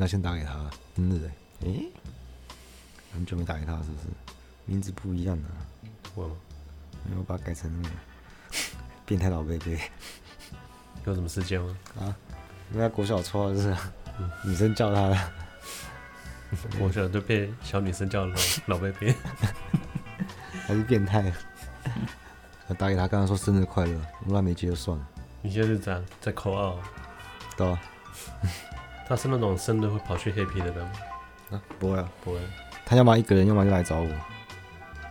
该先打给他。真的，诶，很久没打给他，是不是？名字不一样啊。我吗？没有把它改成那个变态老贝贝。有什么事件吗？啊，因为他国小绰号就是女生叫他的，国小就被小女生叫老老贝贝，还是变态。我打给他，刚刚说生日快乐，如果他没接就算了。你现在是这样在扣二？对啊。他是那种生日会跑去黑皮的人吗？啊，不会啊，不会。他要么一个人，要么就来找我。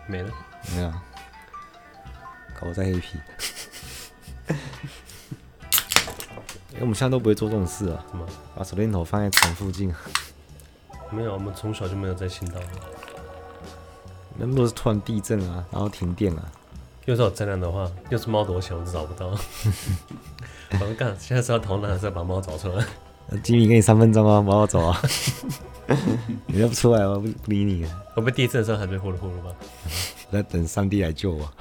没了。没有。搞我在黑皮。因为我们现在都不会做这种事啊。什么？把手电筒放在床附近。没有，我们从小就没有在信道。那如果是突然地震啊，然后停电啊，又是有灾难的话，又是猫躲起来，我们找不到。我们干，现在是要逃难还是要把猫找出来？吉米给你三分钟啊，不要走啊！你要不出来，我不不理你。我被地震的时候还没呼噜呼噜吧？在等上帝来救我。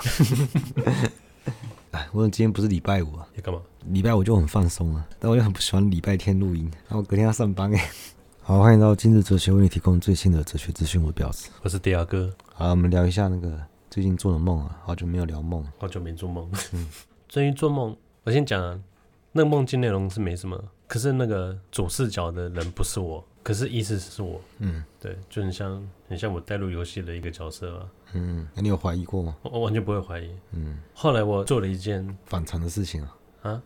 哎，我今天不是礼拜五啊？你干嘛？礼拜五就很放松啊，但我又很不喜欢礼拜天录音，然后隔天要上班哎。好，欢迎到今日哲学为你提供最新的哲学资讯，我表示我是迪亚哥。好，我们聊一下那个最近做的梦啊，好久没有聊梦，好久没做梦。嗯，最近做梦，我先讲啊，那个梦境内容是没什么。可是那个主视角的人不是我，可是意思是我。嗯，对，就很像很像我带入游戏的一个角色吧。嗯，那你有怀疑过吗？我，我完全不会怀疑。嗯，后来我做了一件反常的事情啊。啊？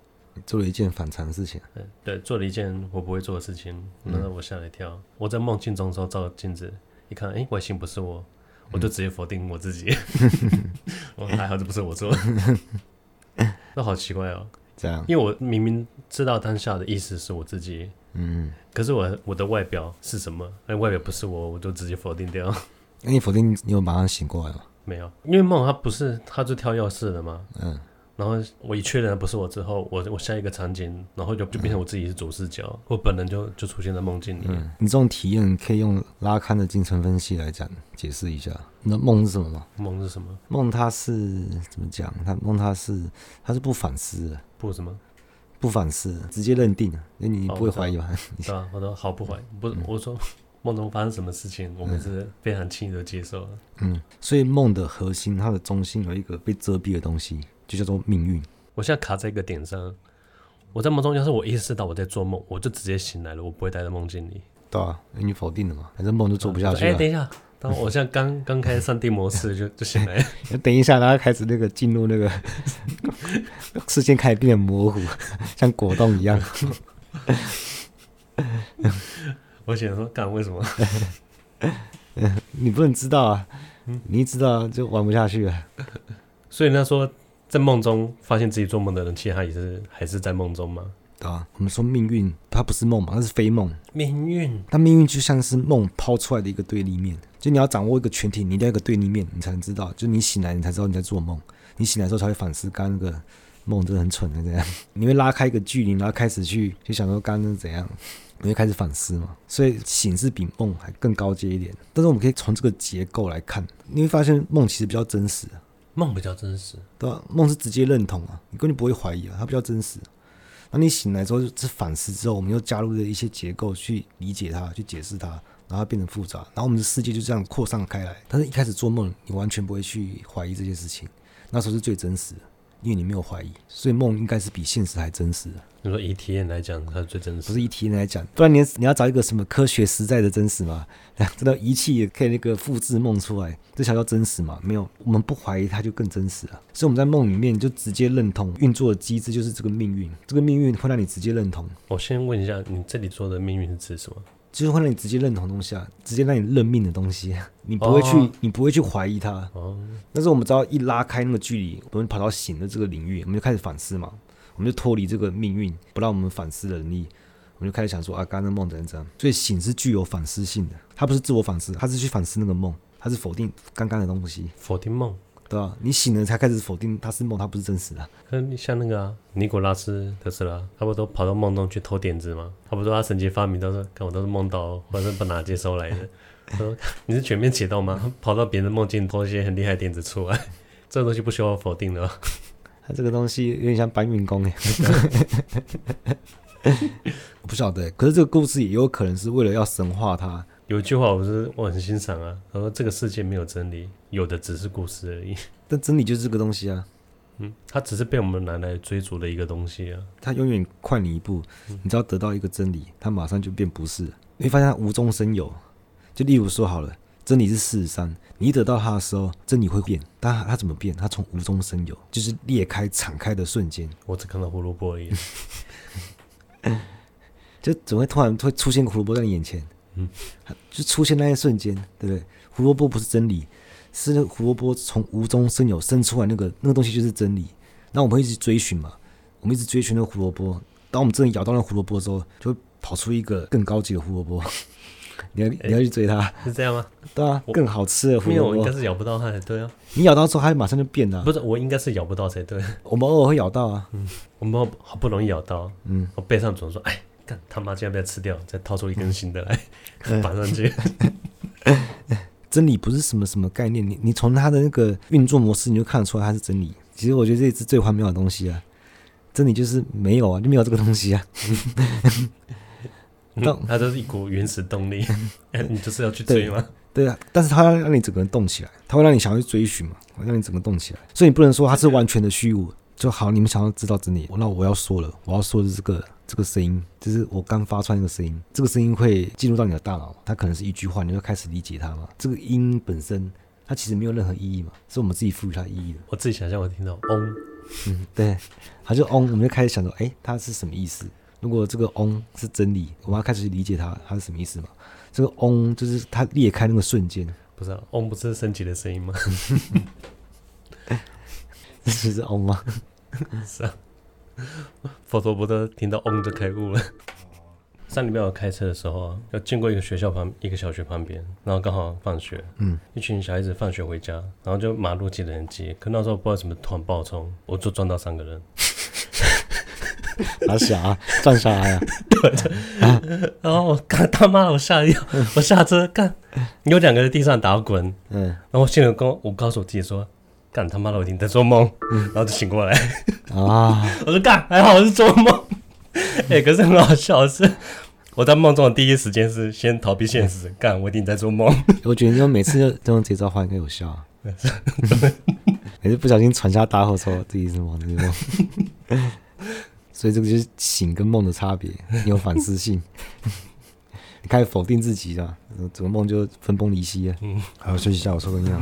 做了一件反常的事情。对对，做了一件我不会做的事情，那让我吓了一跳。嗯、我在梦境中的时候照镜子，一看，哎、欸，外形不是我，我就直接否定我自己。我、嗯、还好，这不是我做的。那好奇怪哦。这样，因为我明明知道当下的意思是我自己，嗯，可是我我的外表是什么？那外表不是我，我就直接否定掉。那你否定，你有马上醒过来吗？没有，因为梦它不是，它就跳钥匙的嘛，嗯。然后我一确认不是我之后，我我下一个场景，然后就就变成我自己是主视角，嗯、我本人就就出现在梦境里面。嗯、你这种体验可以用拉康的精神分析来讲解释一下。那梦是什么吗？梦是什么？梦它是怎么讲？它梦它是它是不反思的，不什么？不反思，直接认定。那你不会怀疑吗？对啊，我说好不怀疑。不是，我说梦中发生什么事情，我们是非常轻易的接受。嗯，所以梦的核心，它的中心有一个被遮蔽的东西。就叫做命运。我现在卡在一个点上，我在梦中，要是我意识到我在做梦，我就直接醒来了，我不会待在梦境里。对啊，你否定了嘛？反正梦就做不下去了。哎、欸，等一下，当我现在刚刚开上帝模式就，就就醒来了。等一下，然后开始那个进入那个视线开始变得模糊，像果冻一样。我想说，干为什么？你不能知道啊！你一知道就玩不下去了。所以他说。在梦中发现自己做梦的人，其实他也是还是在梦中吗？对啊，我们说命运，它不是梦嘛，它是非梦。命运，但命运就像是梦抛出来的一个对立面，就你要掌握一个全体，你一定要一个对立面，你才能知道。就你醒来，你才知道你在做梦。你醒来之后才会反思，刚刚那个梦真的很蠢的这样。你会拉开一个距离，然后开始去去想说刚刚是怎样，你会开始反思嘛。所以醒是比梦还更高阶一点。但是我们可以从这个结构来看，你会发现梦其实比较真实。梦比较真实，对吧？梦是直接认同啊，你根本不会怀疑啊，它比较真实。那你醒来之后是反思之后，我们又加入了一些结构去理解它，去解释它，然后变成复杂，然后我们的世界就这样扩散开来。但是一开始做梦，你完全不会去怀疑这些事情，那时候是最真实的。因为你没有怀疑，所以梦应该是比现实还真实的。你说以体验来讲，它是最真实，不是以体验来讲，不然你你要找一个什么科学实在的真实吗？真的仪器也可以那个复制梦出来，这才叫真实嘛？没有，我们不怀疑它就更真实了。所以我们在梦里面就直接认同运作的机制就是这个命运，这个命运会让你直接认同。我先问一下，你这里说的命运是指什么？就是会让你直接认同东西啊，直接让你认命的东西，你不会去，oh. 你不会去怀疑它。哦，oh. 但是我们只要一拉开那个距离，我们跑到醒的这个领域，我们就开始反思嘛，我们就脱离这个命运，不让我们反思的能力，我们就开始想说啊，刚刚的梦怎样怎样。所以醒是具有反思性的，它不是自我反思，它是去反思那个梦，它是否定刚刚的东西，否定梦。对吧？你醒了才开始否定它是梦，它不是真实的。可你像那个啊，尼古拉斯特斯拉，他不都跑到梦中去偷点子吗？他不说他神奇发明都是看我都是梦到，或者是把哪接收来的。他说你是全面启动吗？跑到别人梦境偷一些很厉害的点子出来，这个东西不需要否定的。他这个东西有点像搬运工哎。我 不晓得，可是这个故事也有可能是为了要神化它。有一句话我是我很欣赏啊，他说这个世界没有真理，有的只是故事而已。但真理就是这个东西啊，嗯，它只是被我们拿来追逐的一个东西啊。它永远快你一步，你只要得到一个真理，它马上就变不是。你会发现它无中生有。就例如说好了，真理是四十三，你一得到它的时候，真理会变。但它它怎么变？它从无中生有，就是裂开、敞开的瞬间。我只看到胡萝卜而已，就怎么会突然会出现个胡萝卜在你眼前？嗯，就出现那一瞬间，对不对？胡萝卜不是真理，是那胡萝卜从无中生有生出来那个那个东西就是真理。那我们会一直追寻嘛？我们一直追寻那个胡萝卜。当我们真的咬到那个胡萝卜之后，就会跑出一个更高级的胡萝卜。你要你要去追它，欸，是这样吗？对啊，更好吃的胡萝卜。我应该是咬不到它才对啊。你咬到之后，它马上就变了。不是，我应该是咬不到才对。我们偶尔会咬到啊。嗯，我们好不容易咬到，嗯，我背上总说，哎。他妈竟然被他吃掉，再掏出一根新的来 绑上去。真理不是什么什么概念，你你从它的那个运作模式，你就看得出来它是真理。其实我觉得这是最荒谬的东西啊！真理就是没有啊，就没有这个东西啊。嗯、它就是一股原始动力，你就是要去追吗？对，啊，但是它要让你整个人动起来，它会让你想要去追寻嘛，让你整个动起来。所以你不能说它是完全的虚无。就好，你们想要知道真理，那我要说了，我要说的是这个这个声音，就是我刚发出来那个声音，这个声音会进入到你的大脑，它可能是一句话，你就开始理解它嘛。这个音本身，它其实没有任何意义嘛，是我们自己赋予它意义的。我自己想象，我听到嗡，嗯，对，它就嗡，我们就开始想说，哎，它是什么意思？如果这个嗡是真理，我们要开始去理解它，它是什么意思嘛？这个嗡就是它裂开那个瞬间，不是、啊、嗡不是升级的声音吗？这是嗡吗？是啊，佛陀不都听到嗡就开悟了。山里面我开车的时候啊，要经过一个学校旁，一个小学旁边，然后刚好放学，嗯，一群小孩子放学回家，然后就马路挤得很挤，可那时候不知道怎么突然爆冲，我就撞到三个人。啊，撞下来啊，对。然后我干他妈，我吓一跳，我下车干，有两个在地上打滚，嗯，然后我心里跟我告诉我自己说。干他妈的！我一定在做梦，嗯、然后就醒过来啊！我说干还好我是做梦，哎、欸，可是很好笑的是，我在梦中的第一时间是先逃避现实，干我一定在做梦。我觉得就每次就这种节奏换更有效，每次不小心传下大后说自己是梦，是梦。所以这个就是醒跟梦的差别，你有反思性，你开始否定自己了，怎么梦就分崩离析了。嗯，好，休息一下，我抽根烟。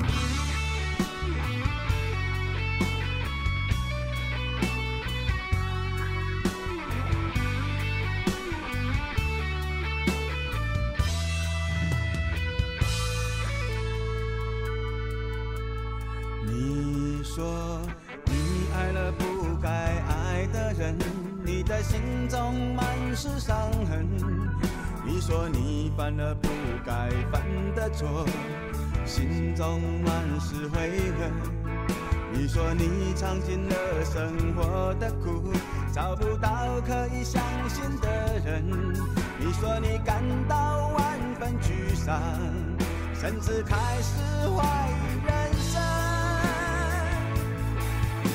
你说你犯了不该犯的错心中满是悔恨。你说你尝尽了生活的苦，找不到可以相信的人。你说你感到万分沮丧，甚至开始怀疑人生。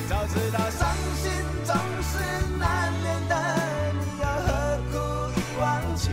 早知道伤心总是难免的，你又何苦一往情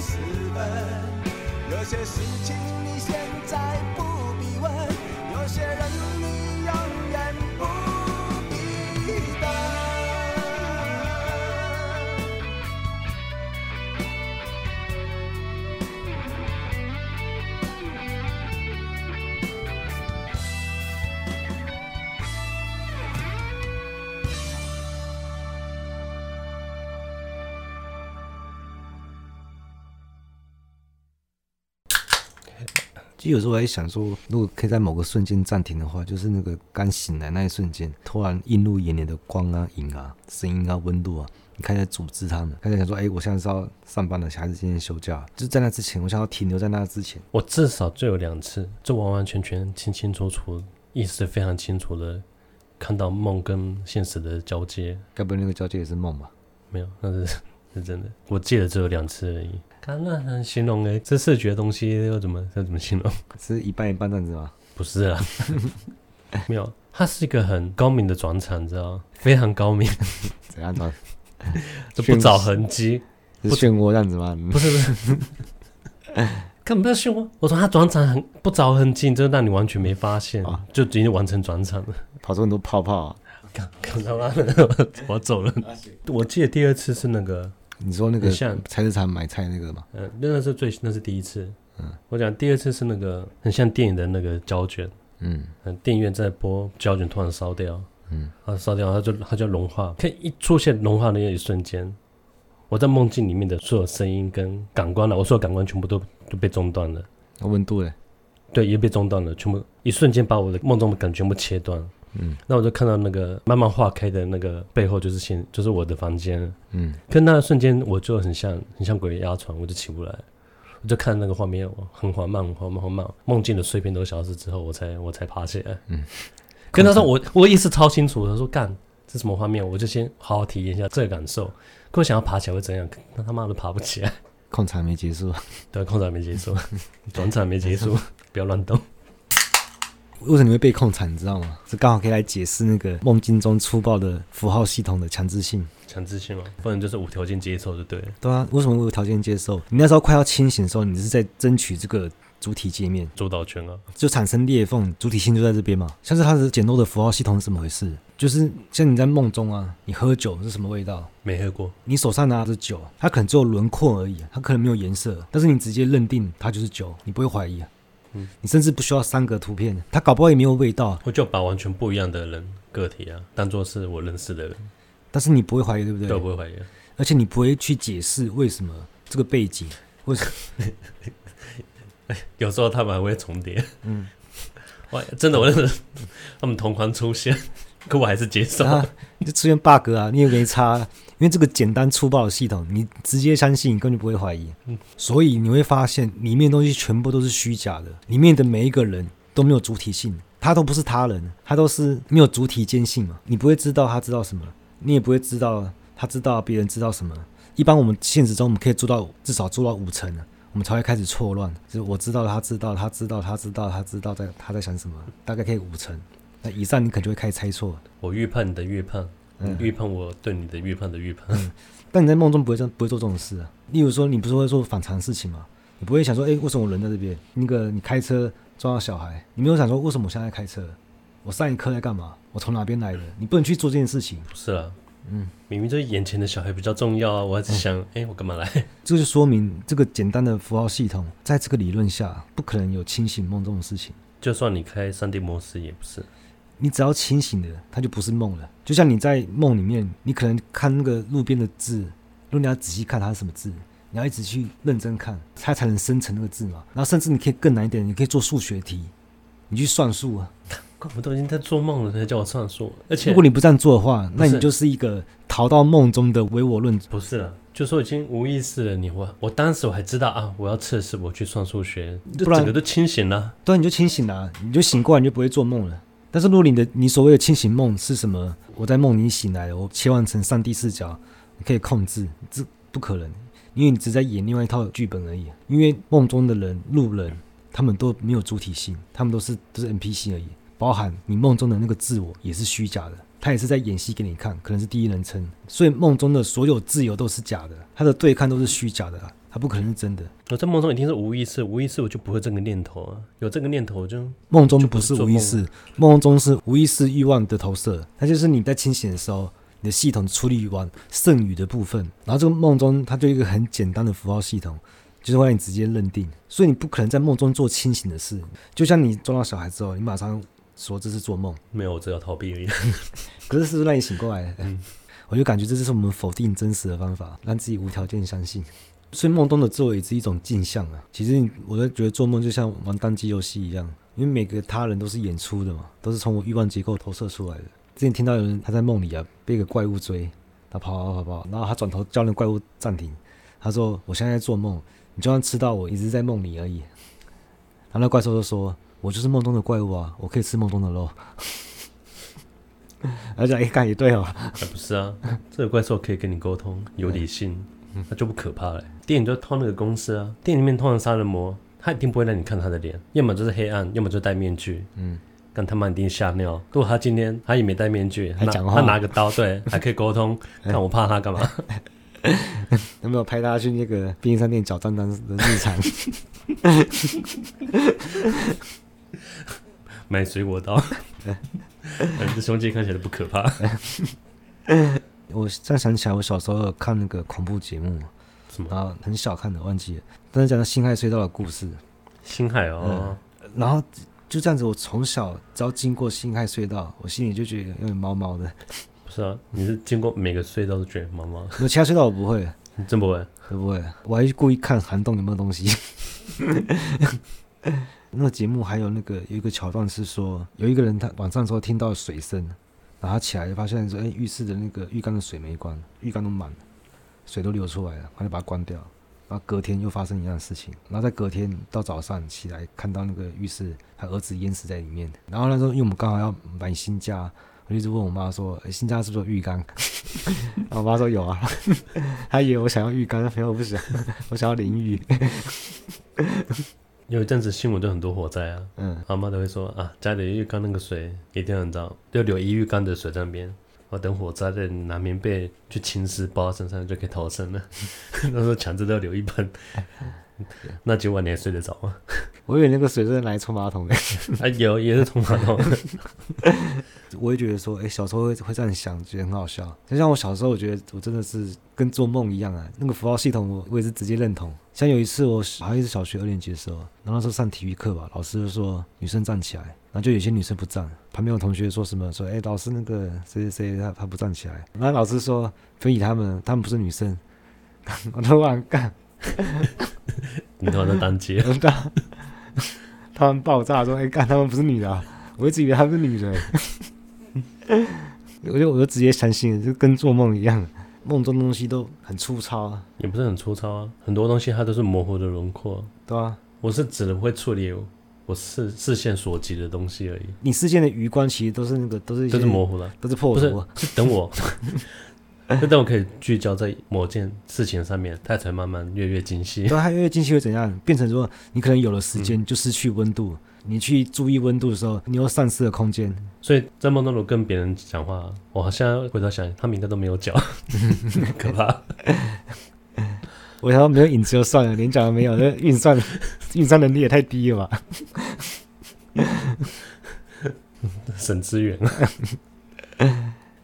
私奔，有些事情你现在不必问，有些人其实有时候我在想说，如果可以在某个瞬间暂停的话，就是那个刚醒来那一瞬间，突然映入眼帘的光啊、影啊、声音啊、温度啊，你开始组织他们，开始想说，哎、欸，我现在是要上班了，还是今天休假？就是在那之前，我想要停留在那之前。我至少就有两次，就完完全全、清清楚楚、意识非常清楚的看到梦跟现实的交接。该不会那个交接也是梦吧？没有，那是是真的。我记得只有两次而已。看那很形容诶，这视觉东西又怎么要怎么形容？是一半一半这样子吗？不是啊，没有，它是一个很高明的转场，你知道吗？非常高明。怎样转？就不找痕迹，是漩涡这样子吗？不是不是，根本不是漩涡。我说他转场很不着痕迹，就让你完全没发现，啊、就已经完成转场了，跑出很多泡泡、啊。看，看他妈的，我走了。我记得第二次是那个。你说那个像菜市场买菜那个吗？嗯，那是最那是第一次。嗯，我讲第二次是那个很像电影的那个胶卷。嗯，电影院在播，胶卷突然烧掉。嗯，啊烧掉，它就它就融化。可以一出现融化的那一瞬间，我在梦境里面的所有声音跟感官了，我所有感官全部都都被中断了。温度嘞？对，也被中断了，全部一瞬间把我的梦中的感觉全部切断。嗯，那我就看到那个慢慢化开的那个背后，就是现，就是我的房间。嗯，跟那瞬间我就很像，很像鬼压床，我就起不来。我就看那个画面，很缓慢，很缓慢，缓慢。梦境的碎片都消失之后，我才，我才爬起来。嗯，跟他说我，我意识超清楚。他说干，这什么画面？我就先好好体验一下这个感受。可我想要爬起来会怎样？那他妈都爬不起来。控场没结束。对，控场没结束，转场没结束，不要乱动。为什么你会被控产？你知道吗？这刚好可以来解释那个梦境中粗暴的符号系统的强制性。强制性吗？不然就是无条件接受就对了。对啊，为什么无条件接受？你那时候快要清醒的时候，你是在争取这个主体界面主导权啊，就产生裂缝，主体性就在这边嘛。像是它的简陋的符号系统是怎么回事？就是像你在梦中啊，你喝酒是什么味道？没喝过。你手上拿着酒，它可能只有轮廓而已，它可能没有颜色，但是你直接认定它就是酒，你不会怀疑啊。嗯，你甚至不需要三格图片，他搞不好也没有味道。我就把完全不一样的人个体啊，当做是我认识的人，但是你不会怀疑，对不对？都不会怀疑，而且你不会去解释为什么这个背景，为什么？有时候他们还会重叠。嗯，哇，真的，我认识他们同框出现，可我还是接受。就出现 bug 啊，你也没差。因为这个简单粗暴的系统，你直接相信，你根本就不会怀疑。嗯，所以你会发现里面东西全部都是虚假的，里面的每一个人都没有主体性，他都不是他人，他都是没有主体坚信嘛。你不会知道他知道什么，你也不会知道他知道别人知道什么。一般我们现实中我们可以做到至少做到五成，我们才会开始错乱。就是我知道他知道他知道他知道他知道在他在想什么，大概可以五成。那以上你可能就会开始猜错。我预判你的预判。嗯，预判我对你的预判的预判，嗯，但你在梦中不会这样，不会做这种事啊。例如说，你不是会做反常事情吗？你不会想说，哎，为什么我人在这边？那个你开车撞到小孩，你没有想说，为什么我现在开车？我上一刻在干嘛？我从哪边来的？你不能去做这件事情。不是啊，嗯，明明就是眼前的小孩比较重要啊，我还是想，哎、嗯，我干嘛来？这就说明这个简单的符号系统，在这个理论下，不可能有清醒梦这种事情。就算你开三 D 模式，也不是。你只要清醒的，它就不是梦了。就像你在梦里面，你可能看那个路边的字，如果你要仔细看它是什么字，你要一直去认真看，它才能生成那个字嘛。然后甚至你可以更难一点，你可以做数学题，你去算数啊。我都已经在做梦了，才叫我算数。而且，如果你不这样做的话，那你就是一个逃到梦中的唯我论者。不是啊，就说已经无意识了。你我我当时我还知道啊，我要测试我去算数学，不然整个都清醒了。对，你就清醒了，你就醒过来，你就不会做梦了。但是如果你的你所谓的清醒梦是什么？我在梦里醒来了，我切换成上帝视角，你可以控制，这不可能，因为你只在演另外一套剧本而已。因为梦中的人、路人，他们都没有主体性，他们都是都是 NPC 而已。包含你梦中的那个自我也是虚假的，他也是在演戏给你看，可能是第一人称，所以梦中的所有自由都是假的，他的对抗都是虚假的，他不可能是真的。我在梦中一定是无意识，无意识我就不会这个念头啊，有这个念头就梦中不是无意识，梦中是无意识欲望的投射，它就是你在清醒的时候，你的系统处理完剩余的部分，然后这个梦中它就一个很简单的符号系统。就是会让你直接认定，所以你不可能在梦中做清醒的事。就像你撞到小孩之后，你马上说这是做梦，没有，我只要逃避而已。可是是不是让你醒过来？嗯，我就感觉这就是我们否定真实的方法，让自己无条件相信。所以梦中的自我也是一种镜像啊。其实我都觉得做梦就像玩单机游戏一样，因为每个他人都是演出的嘛，都是从我欲望结构投射出来的。之前听到有人他在梦里啊被一个怪物追，他跑跑跑跑，然后他转头叫那怪物暂停，他说：“我现在在做梦。”你就算吃到我，一直在梦里而已。然后那怪兽就说：“我就是梦中的怪物啊，我可以吃梦中的肉。” 而且一看也对哦，不是啊，这个怪兽可以跟你沟通，有理性，那就不可怕了。电影就套那个公式啊，电影里面通常杀人魔，他一定不会让你看他的脸，要么就是黑暗，要么就戴面具。嗯，但他妈一定吓尿。如果他今天他也没戴面具，还讲话，他拿个刀，对，还可以沟通。看我怕他干嘛？有没有拍他去那个便利商店找账单的日常？买水果刀，这胸肌看起来不可怕。我这样想起来，我小时候有看那个恐怖节目，然后很小看的，忘记了。但是讲到辛亥隧道的故事，辛亥哦、嗯。然后就这样子，我从小只要经过辛亥隧道，我心里就觉得有点毛毛的。不是啊，你是经过每个隧道都觉得毛毛。有其他隧道我不会，你真不会，会不会？我还故意看涵洞有没有东西。那个节目还有那个有一个桥段是说，有一个人他晚上的时候听到水声，然后起来就发现说，哎，浴室的那个浴缸的水没关，浴缸都满了，水都流出来了，他就把它关掉。然后隔天又发生一样的事情，然后在隔天到早上起来看到那个浴室，他儿子淹死在里面。然后那时候因为我们刚好要买新家。我一直问我妈说：“欸、新家是不是有浴缸？”然 后我妈说：“有啊。”她以为我想要浴缸，没有，我不想，我想要淋浴。有一阵子新闻就很多火灾啊，嗯，阿妈都会说啊，家里浴缸那个水一定很脏，要留一浴缸的水在那边，我等火灾再拿棉被去浸湿包在身上就可以逃生了。那时候强制都要留一盆。那今晚你还睡得着吗？我以为那个水是拿来冲马桶的。啊，有也是冲马桶。我也觉得说，哎、欸，小时候会会这样想，觉得很好笑。就像我小时候，我觉得我真的是跟做梦一样啊。那个符号系统，我我也是直接认同。像有一次，我好像是小学二年级的时候，然后那时候上体育课吧，老师就说女生站起来，然后就有些女生不站。旁边有同学说什么，说，哎、欸，老师那个谁谁谁他他不站起来。然后老师说，非议他们，他们不是女生。我都忘干。你都在当街，他们爆炸说：“哎、欸，干，他们不是女的、啊，我一直以为他们是女的。”我就我就直接相信，就跟做梦一样，梦中的东西都很粗糙啊，也不是很粗糙啊，很多东西它都是模糊的轮廓，对啊，我是只能会处理我视视线所及的东西而已。你视线的余光其实都是那个，都是都是模糊的，都是破不是，是等我。就等我可以聚焦在某件事情上面，它才慢慢越越精细。对，它越越精细会怎样？变成说，你可能有了时间就失去温度。嗯、你去注意温度的时候，你又丧失了空间。所以在梦中，我跟别人讲话，我好像回头想，他们应该都没有脚，可怕。我想说没有影子就算了，连脚都没有，这运算 运算能力也太低了吧？省资源。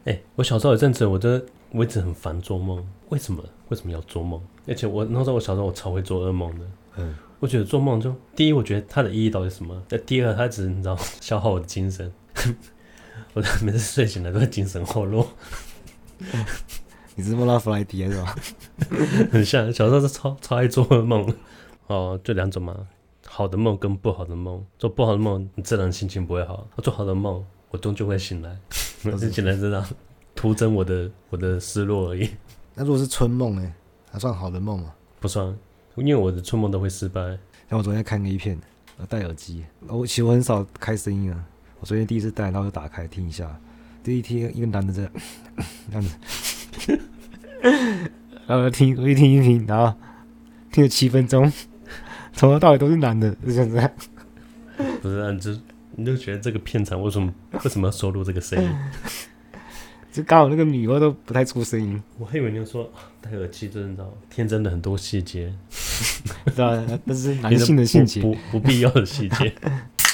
哎，我小时候有阵子，我都我一直很烦做梦。为什么？为什么要做梦？而且我那时候我小时候我超会做噩梦的。嗯，我觉得做梦就第一，我觉得它的意义到底是什么？那第二，它只是你知道消耗我的精神。我每次睡醒来都会精神后弱。你是梦到弗莱迪是吧？很像小时候是超超爱做噩梦。哦，就两种嘛，好的梦跟不好的梦。做不好的梦，你自然心情不会好；做好的梦，我终究会醒来。我是 醒来知道，徒增我的我的失落而已。那如果是春梦呢？还算好的梦吗？不算，因为我的春梦都会失败。像我昨天看个一片，我戴耳机，我其实我很少开声音啊。我昨天第一次戴，然后就打开听一下，第一天一个男的在这样子，然后听我一听一听，然后听了七分钟，从头到尾都是男的，就这样。不是、啊，你就你就觉得这个片场为什么为什么要收录这个声音？就刚好那个女儿都不太出声音，我还以为你说戴耳机真的知道天真的很多细节，知道但是男性的 细节，不不必要的细节。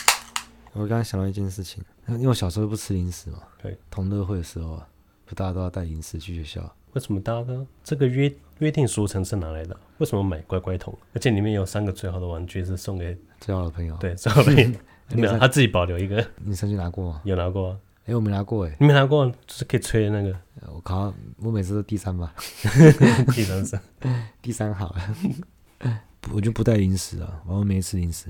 我刚刚想到一件事情，因为我小时候不吃零食嘛，对，同乐会的时候啊，不大家都要带零食去学校？为什么大家都这个约约定俗成是哪来的？为什么买乖乖桶？而且里面有三个最好的玩具是送给最好的朋友，对，最好的朋友没有他自己保留一个，你曾经拿过吗？有拿过。哎、欸，我没拿过哎，你没拿过，就是可以吹的那个。我靠，我每次都第三吧，第三声，第三好。我就不带零食啊，我没吃零食，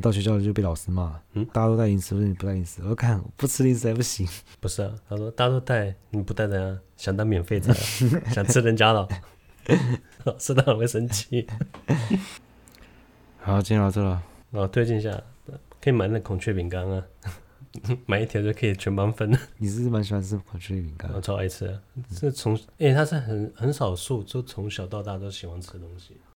到学校就被老师骂。嗯，大家都带零食，为什么你不带零食？我看不吃零食还不行。不是啊，他说大家都带，你不带怎样？想当免费仔，想吃人家的，老师当然会生气。好，今天到这了。哦，推荐一下，可以买那孔雀饼干啊。买一条就可以全班分了。你是蛮喜欢吃黄曲饼干？我超爱吃，这从，哎，它是很很少数，就从小到大都喜欢吃的东西。